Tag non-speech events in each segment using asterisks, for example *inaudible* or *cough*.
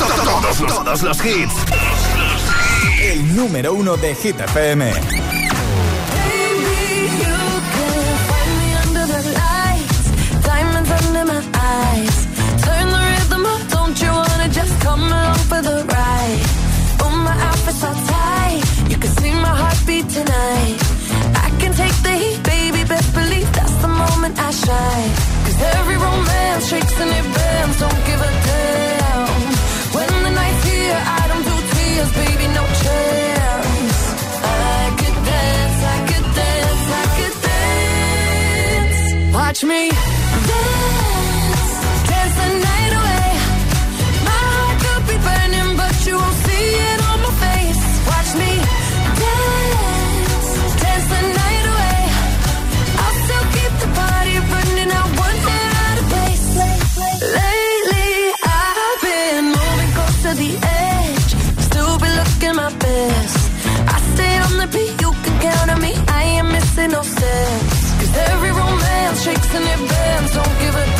Todos los, todos los hits. El número uno de Hit FM. Tonight, I can take the heat, baby. Best believe that's the moment I shine. Cause every romance shakes and it bends. Don't give a damn. Watch me dance, romance shakes and it bends. Don't give a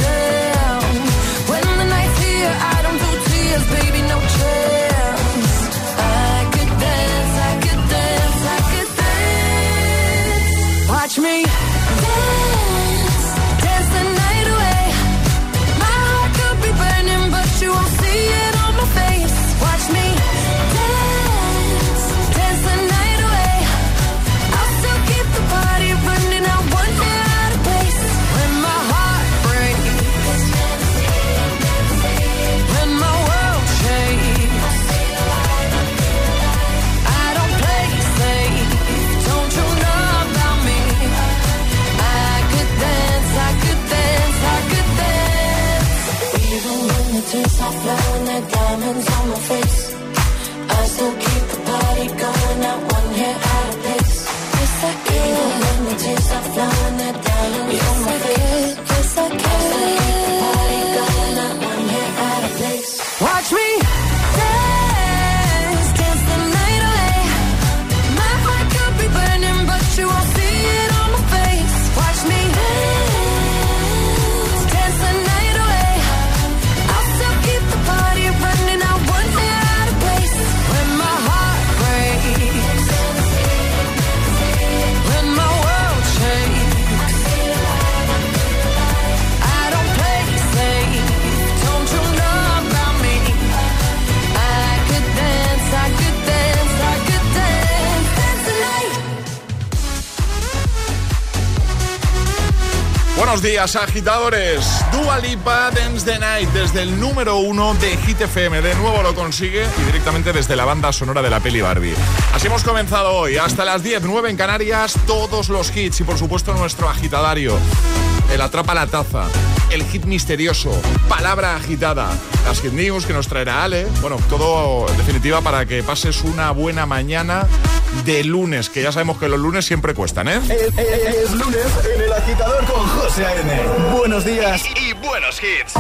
Buenos días, agitadores. Dua Lipa Dance the Night desde el número uno de Hit FM. De nuevo lo consigue y directamente desde la banda sonora de la peli Barbie. Así hemos comenzado hoy. Hasta las 10, 9 en Canarias, todos los hits y por supuesto nuestro agitadario. El atrapa la taza, el hit misterioso, palabra agitada, las hit news que nos traerá Ale. Bueno, todo en definitiva para que pases una buena mañana de lunes, que ya sabemos que los lunes siempre cuestan, ¿eh? Es, es- es lunes en el agitador con José A.M. Buenos días y buenos hits.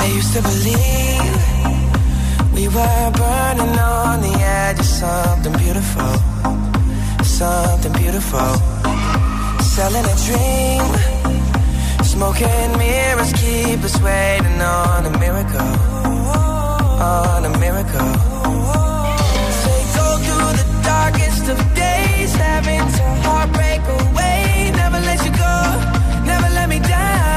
I used to believe we were burning on the edge of something beautiful, something beautiful. Selling a dream, smoking mirrors keep us waiting on a miracle, on a miracle. Say go through the darkest of days, having to heartbreak away. Never let you go, never let me down.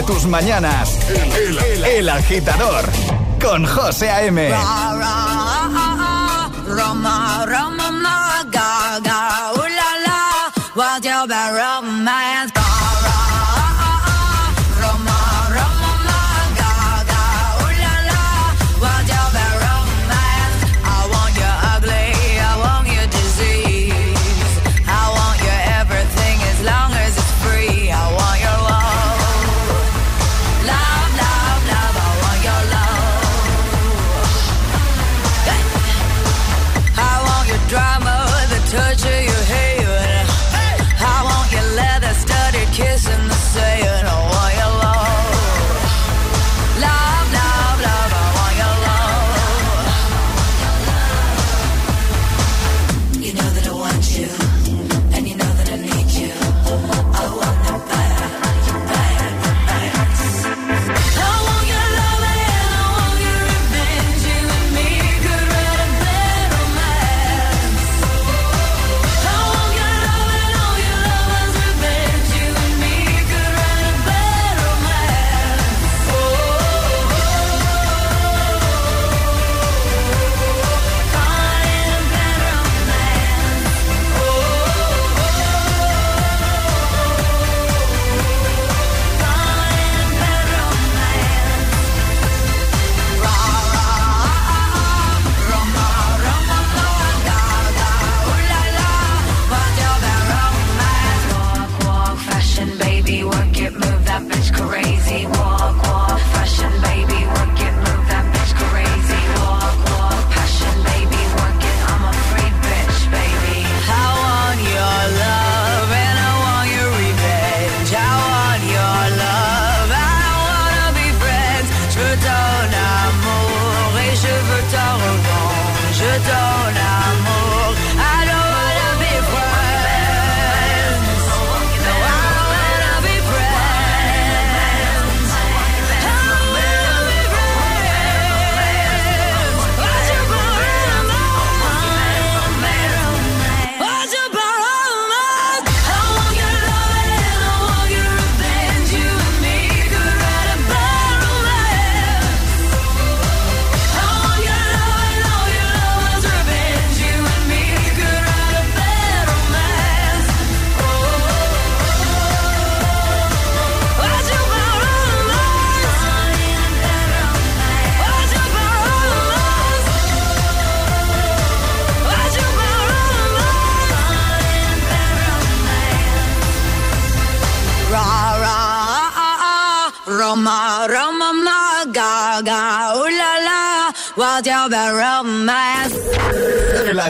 De tus mañanas. El, agitador. Con José A.M. El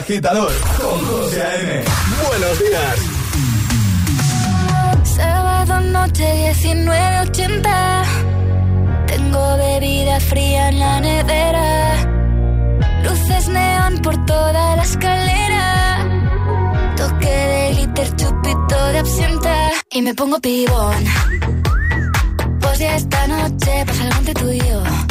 agitador con José A.M. Buenos días. Sábado noche 19.80. Tengo bebida fría en la nevera. Luces neón por toda la escalera. Toque de glitter, chupito de absenta. Y me pongo pibón. Pues ya esta noche pasa algo entre tú y yo de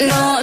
No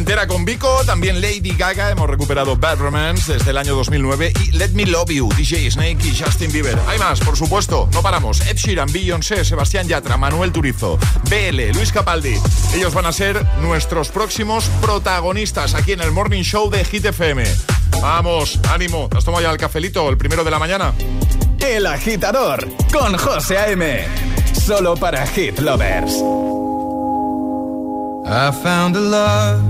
Entera con Vico, también Lady Gaga, hemos recuperado Bad Romance desde el año 2009 y Let Me Love You, DJ Snake y Justin Bieber. Hay más, por supuesto, no paramos. Ed Sheeran, Beyoncé, Sebastián Yatra, Manuel Turizo, BL, Luis Capaldi. Ellos van a ser nuestros próximos protagonistas aquí en el Morning Show de Hit FM. Vamos, ánimo, ¿te has ya el cafelito, el primero de la mañana? El agitador con José A.M. Solo para Hit Lovers. I found a love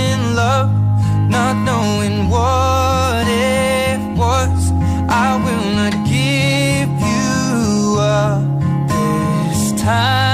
love, not knowing what it was. I will not give you up this time.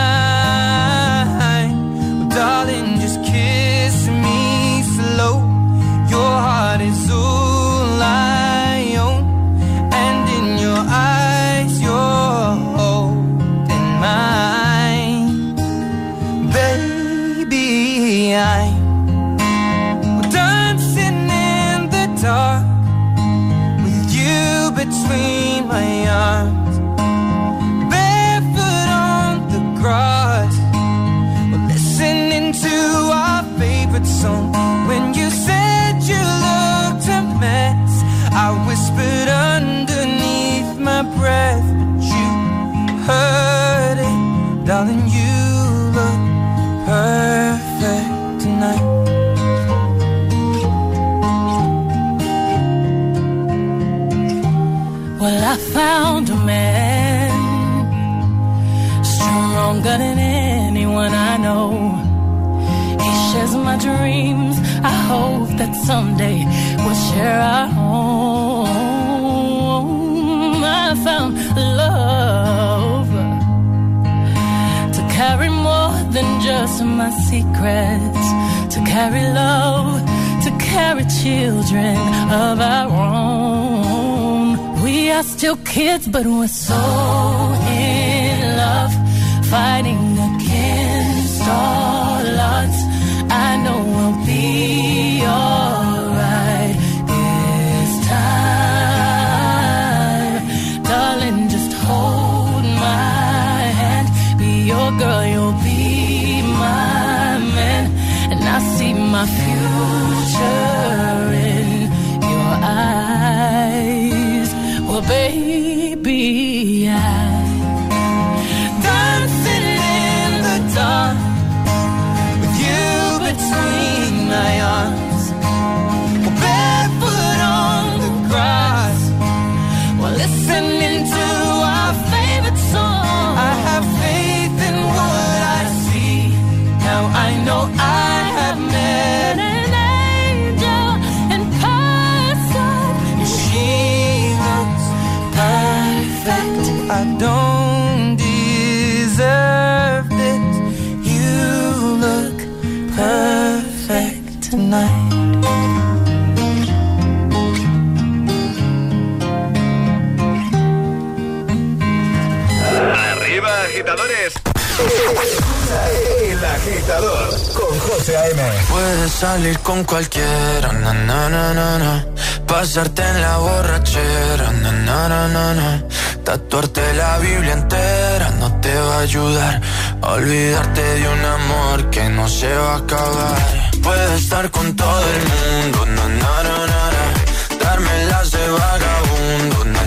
Salir con cualquiera, na, na, na, na, pasarte en la borrachera, na, na, na, na, na. tatuarte la Biblia entera no te va a ayudar a olvidarte de un amor que no se va a acabar. Puedes estar con todo el mundo, na, na, na, na, darme las de vagabundo, na, na, na,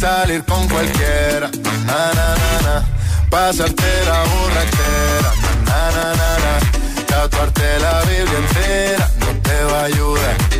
salir con cualquiera, na, na, na, na. Pasarte la borrachera, na, na, na, na. Tatuarte la Biblia entera no te va a ayudar.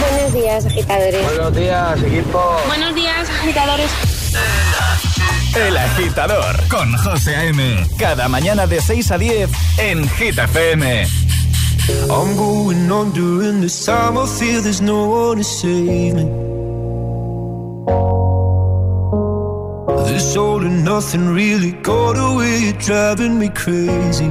Buenos días, agitadores. Buenos días, equipo. Buenos días, agitadores. El agitador con José A.M. Cada mañana de 6 a 10 en Hit FM. I'm going on during this time. I feel there's no one to save me. This all and nothing really got away. You're driving me crazy.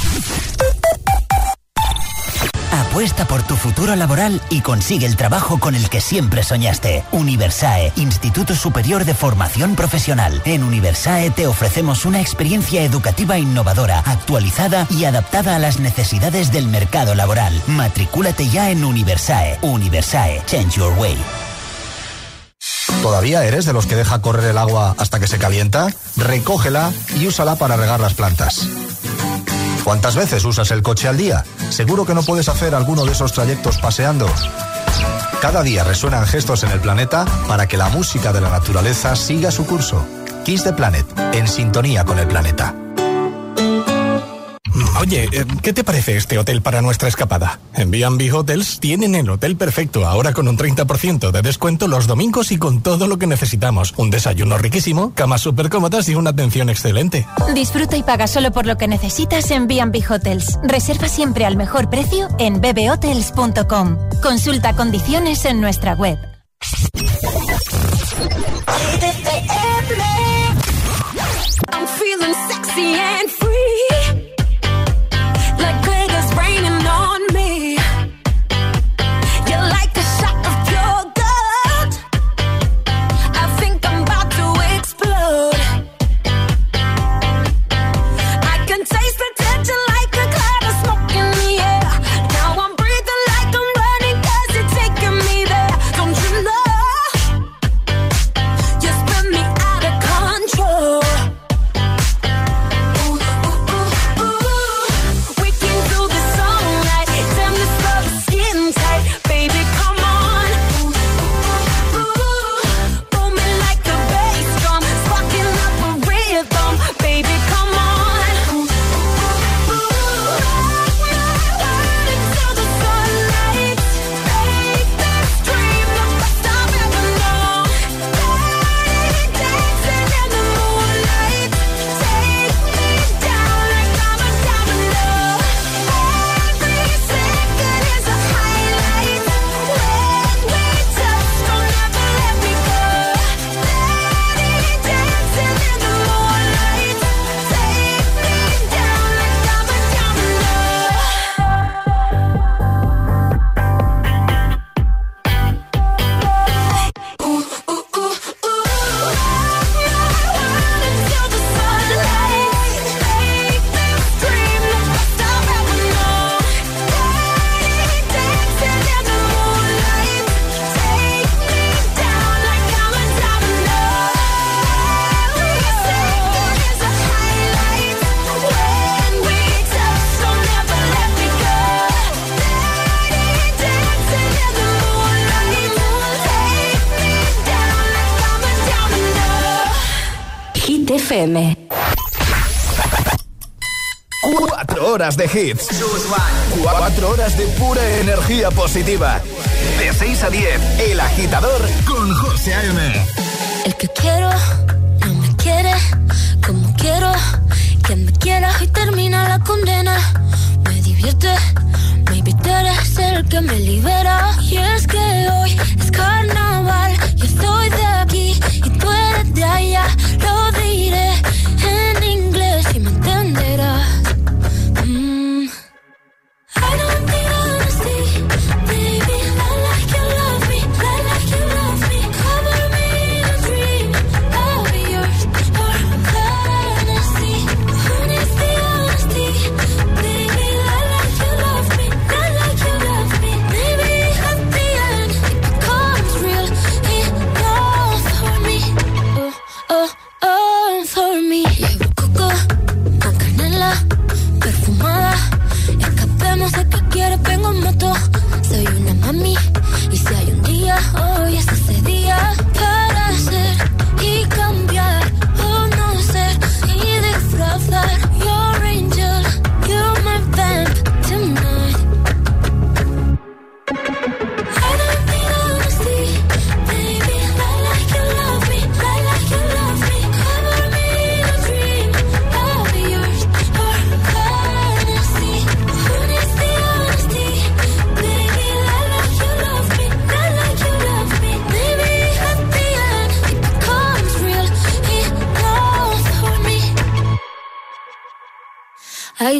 Apuesta por tu futuro laboral y consigue el trabajo con el que siempre soñaste. Universae, Instituto Superior de Formación Profesional. En Universae te ofrecemos una experiencia educativa innovadora, actualizada y adaptada a las necesidades del mercado laboral. Matricúlate ya en Universae. Universae, Change Your Way. ¿Todavía eres de los que deja correr el agua hasta que se calienta? Recógela y úsala para regar las plantas. ¿Cuántas veces usas el coche al día? ¿Seguro que no puedes hacer alguno de esos trayectos paseando? Cada día resuenan gestos en el planeta para que la música de la naturaleza siga su curso. Kiss the Planet, en sintonía con el planeta. Oye, eh, ¿qué te parece este hotel para nuestra escapada? En B&B Hotels tienen el hotel perfecto, ahora con un 30% de descuento los domingos y con todo lo que necesitamos. Un desayuno riquísimo, camas súper cómodas y una atención excelente. Disfruta y paga solo por lo que necesitas en B&B Hotels. Reserva siempre al mejor precio en bbhotels.com. Consulta condiciones en nuestra web. Cuatro horas de hits. Cuatro horas de pura energía positiva. De 6 a 10, El Agitador con José A.M. El que quiero no me quiere como quiero. Que me quiera y termina la condena. Me divierte, maybe tú eres el que me libera. Y es que hoy es carnaval. Yo estoy de aquí eres de allá. Lo diré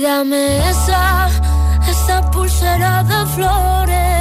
Dame esa, esa pulsera de flores.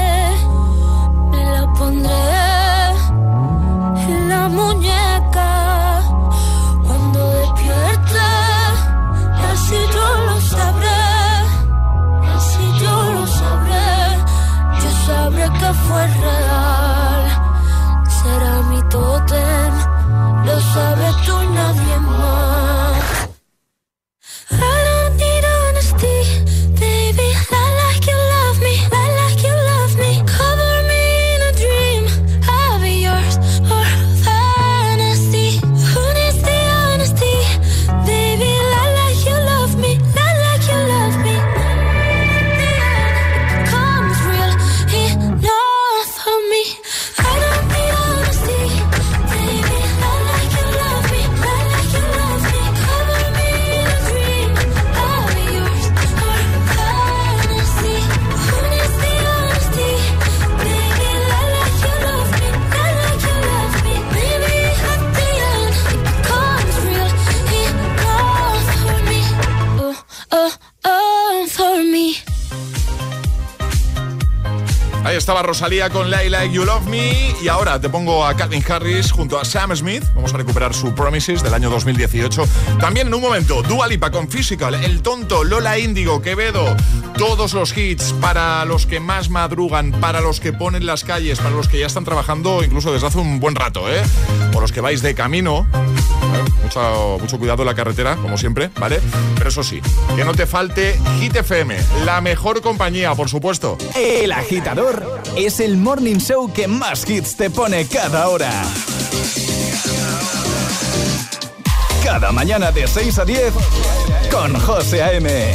Rosalía con Like Like You Love Me y ahora te pongo a Calvin Harris junto a Sam Smith. Vamos a recuperar su Promises del año 2018. También en un momento, Dua Lipa con Physical, El Tonto, Lola Índigo, Quevedo. Todos los hits para los que más madrugan, para los que ponen las calles, para los que ya están trabajando incluso desde hace un buen rato, ¿eh? O los que vais de camino. Mucho, mucho cuidado en la carretera, como siempre, ¿vale? Pero eso sí, que no te falte Hit FM, la mejor compañía, por supuesto. El agitador es el morning show que más hits te pone cada hora. Cada mañana de 6 a 10 con José A.M.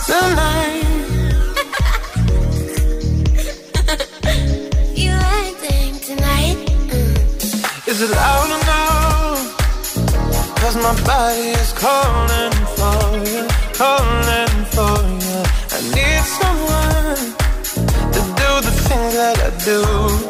*laughs* Tonight. you acting tonight? Is it loud enough? Cause my body is calling for you, calling for you. I need someone to do the things that I do.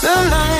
Tonight. you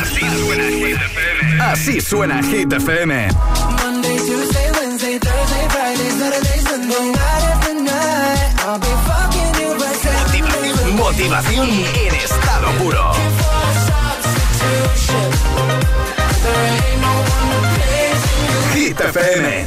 Así suena Hit FM. Así suena Hit FM. Monday, Tuesday, Wednesday, Thursday, Motivación en estado puro. Hit FM.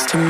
next to me.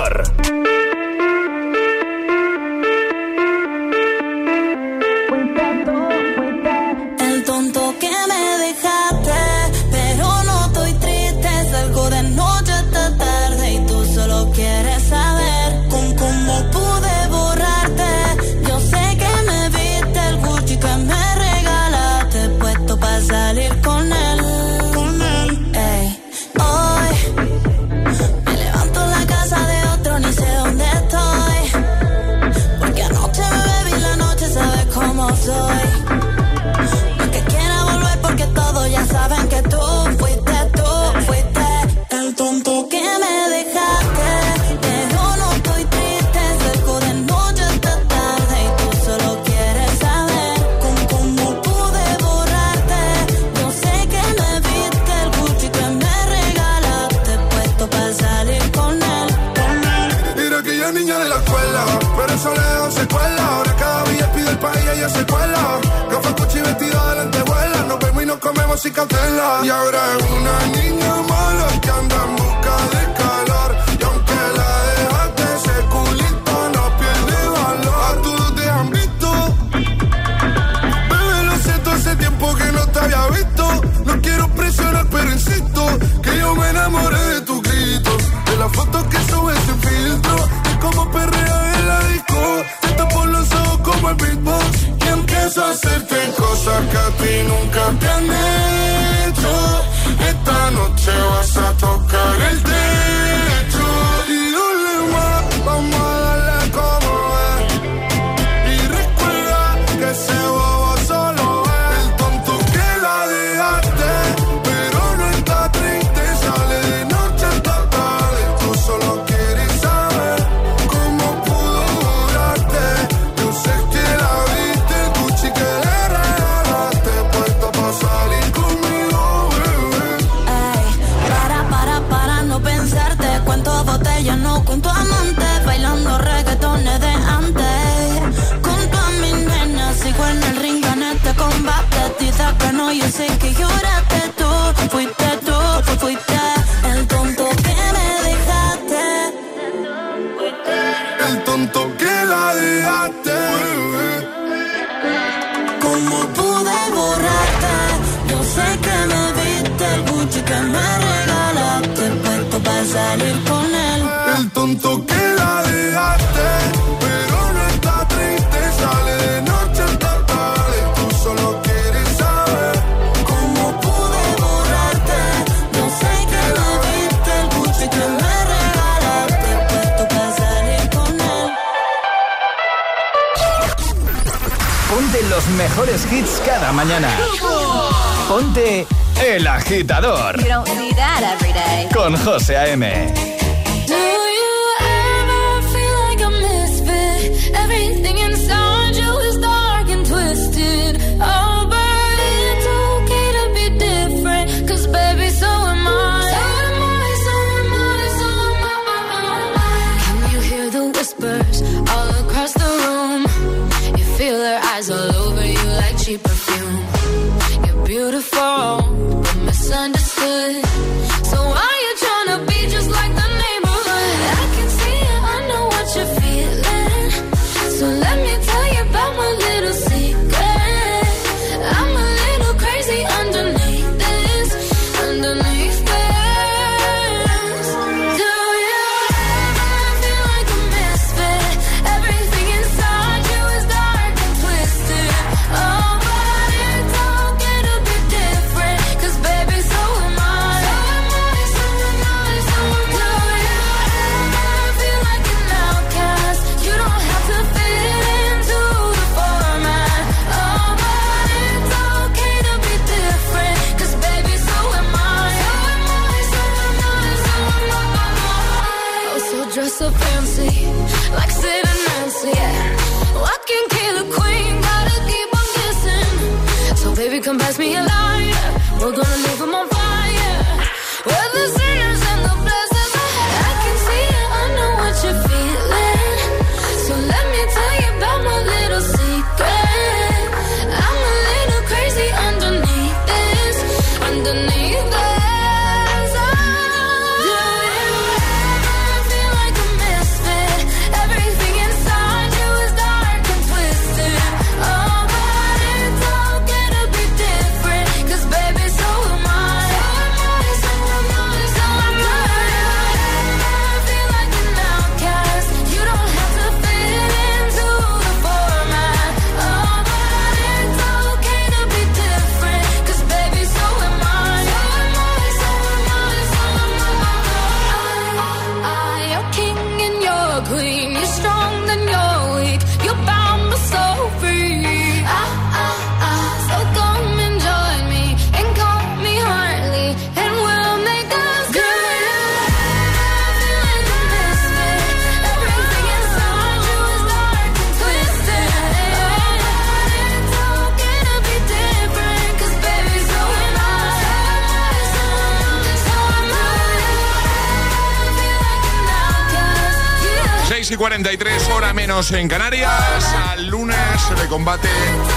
y 43, hora menos en Canarias. Al lunes se le combate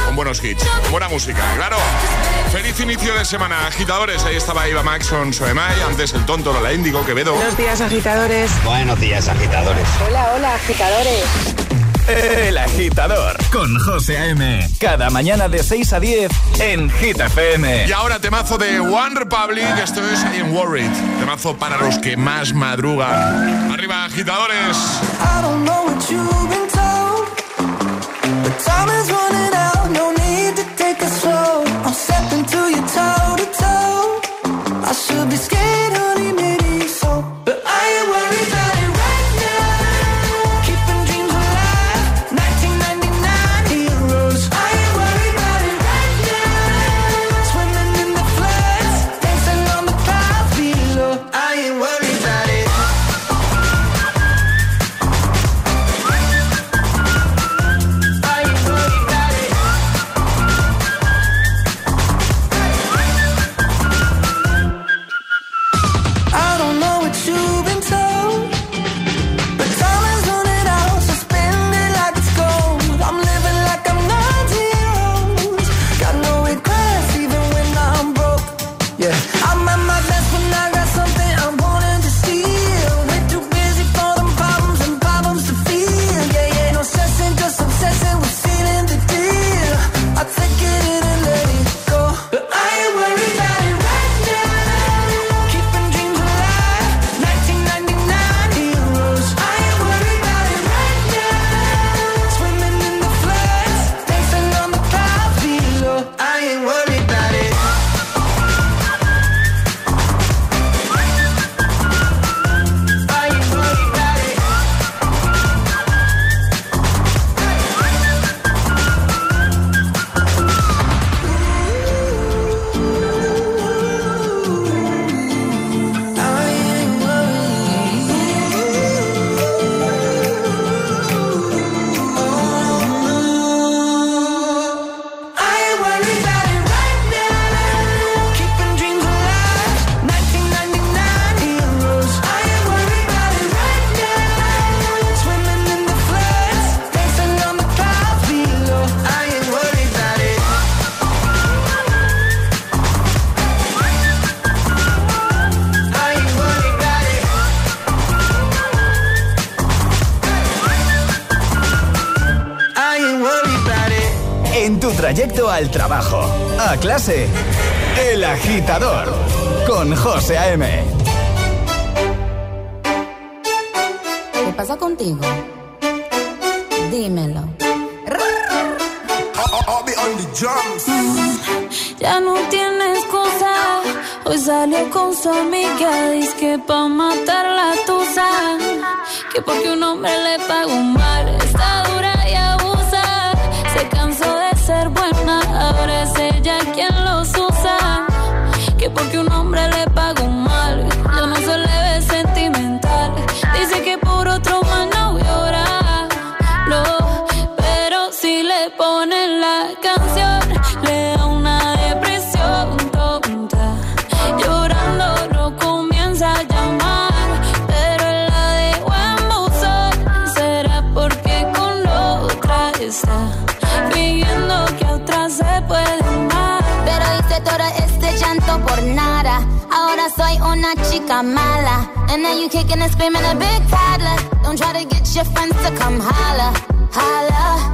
con buenos hits, con buena música, claro. Feliz inicio de semana, agitadores. Ahí estaba Iva Maxon, Soemai, antes el tonto Lola Índigo, Quevedo. Buenos días, agitadores. Buenos días, agitadores. Hola, hola, agitadores. El agitador con José A.M. Cada mañana de 6 a 10 en Hit FM. Y ahora temazo de One Republic, esto es I Am Worried. Temazo para los que más madrugan. Arriba, agitadores. I don't know what you've been told, but time is running out. Clase, le ponen la canción, le da una depresión tonta. Llorando no comienza a llamar, pero la dejó en buzón. Será porque con otra está fingiendo que a otra se puede amar. Pero hice todo este llanto por nada. Ahora soy una chica mala. And now you kicking and screaming a big toddler. Don't try to get your friends to come holla. Holla.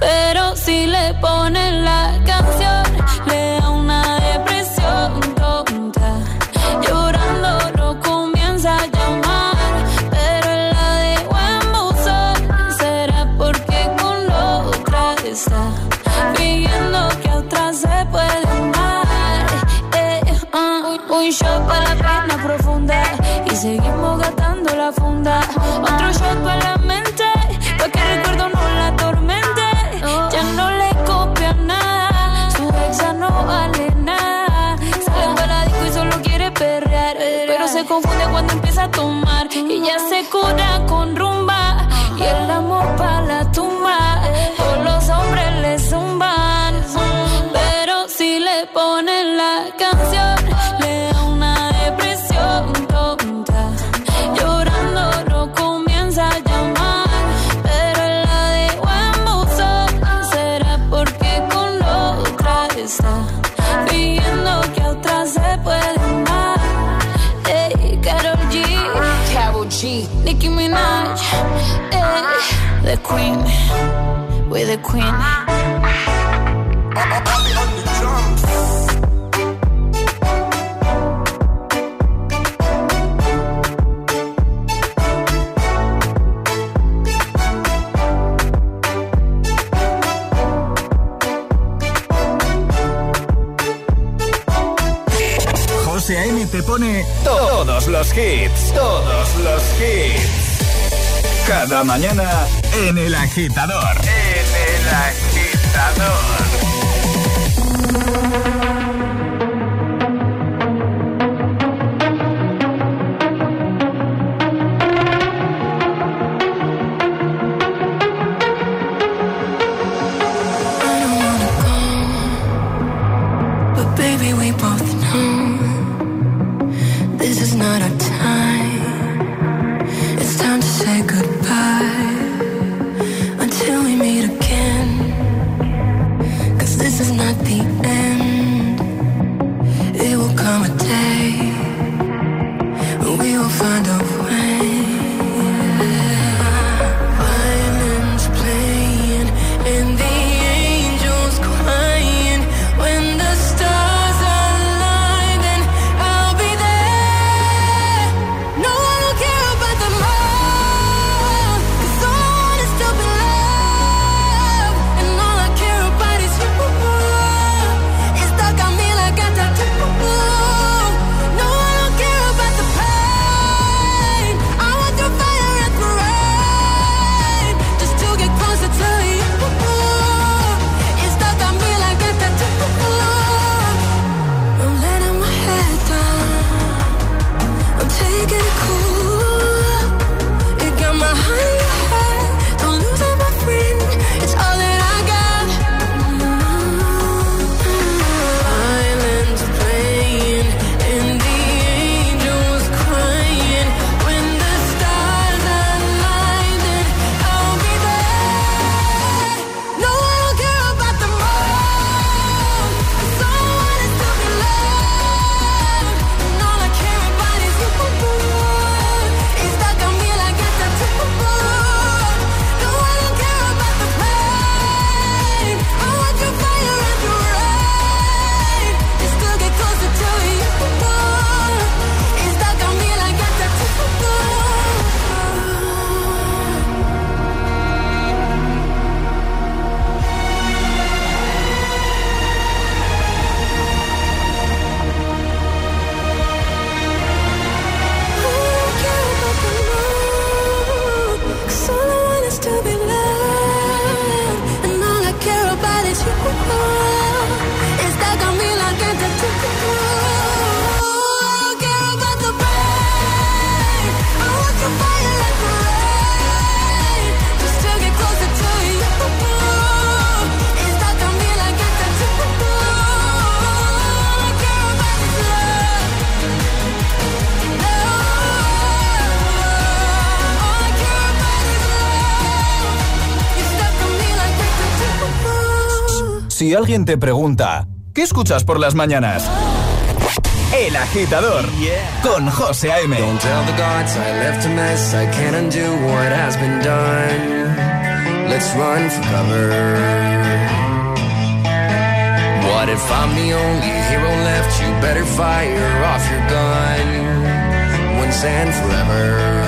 Pero si le ponen la canción, le da una depresión tonta. Llorando no comienza a llamar, pero la de buen buzón será porque con otra está pidiendo que a otra se puede amar. Eh, ah, un shot para la pena profunda y seguimos gastando la funda. Otro shot para la mente a. Ella se cura con rumbo the queen. We're the queen. José A.M. te pone todos los hits, todos los hits. Cada mañana en el agitador. En el agitador. Si alguien te pregunta, ¿qué escuchas por las mañanas? El agitador con José A.M. Don't tell the gods I left a mess. I can't undo what has been done. Let's run for cover. What if I'm the only hero left? You better fire off your gun once and forever.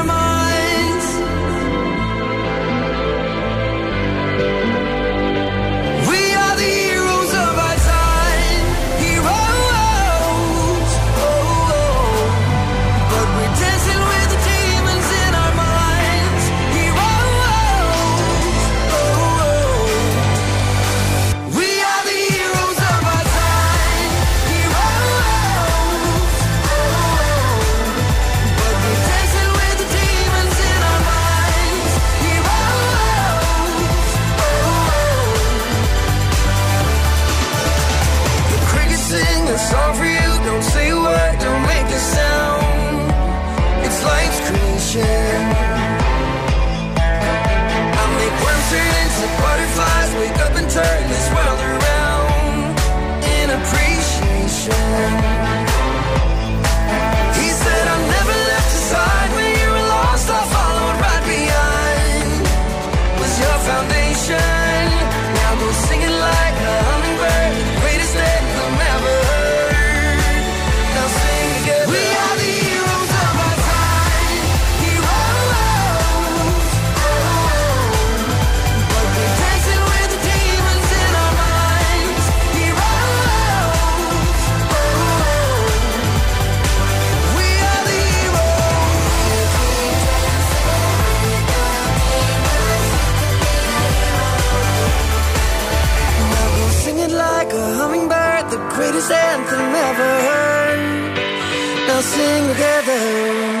together.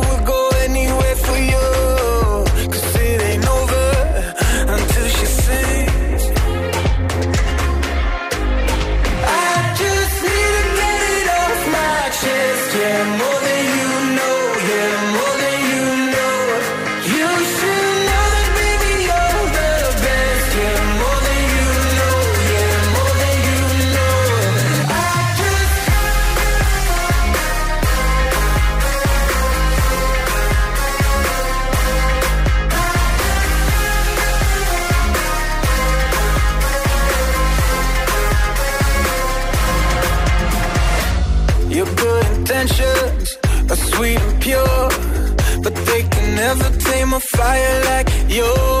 you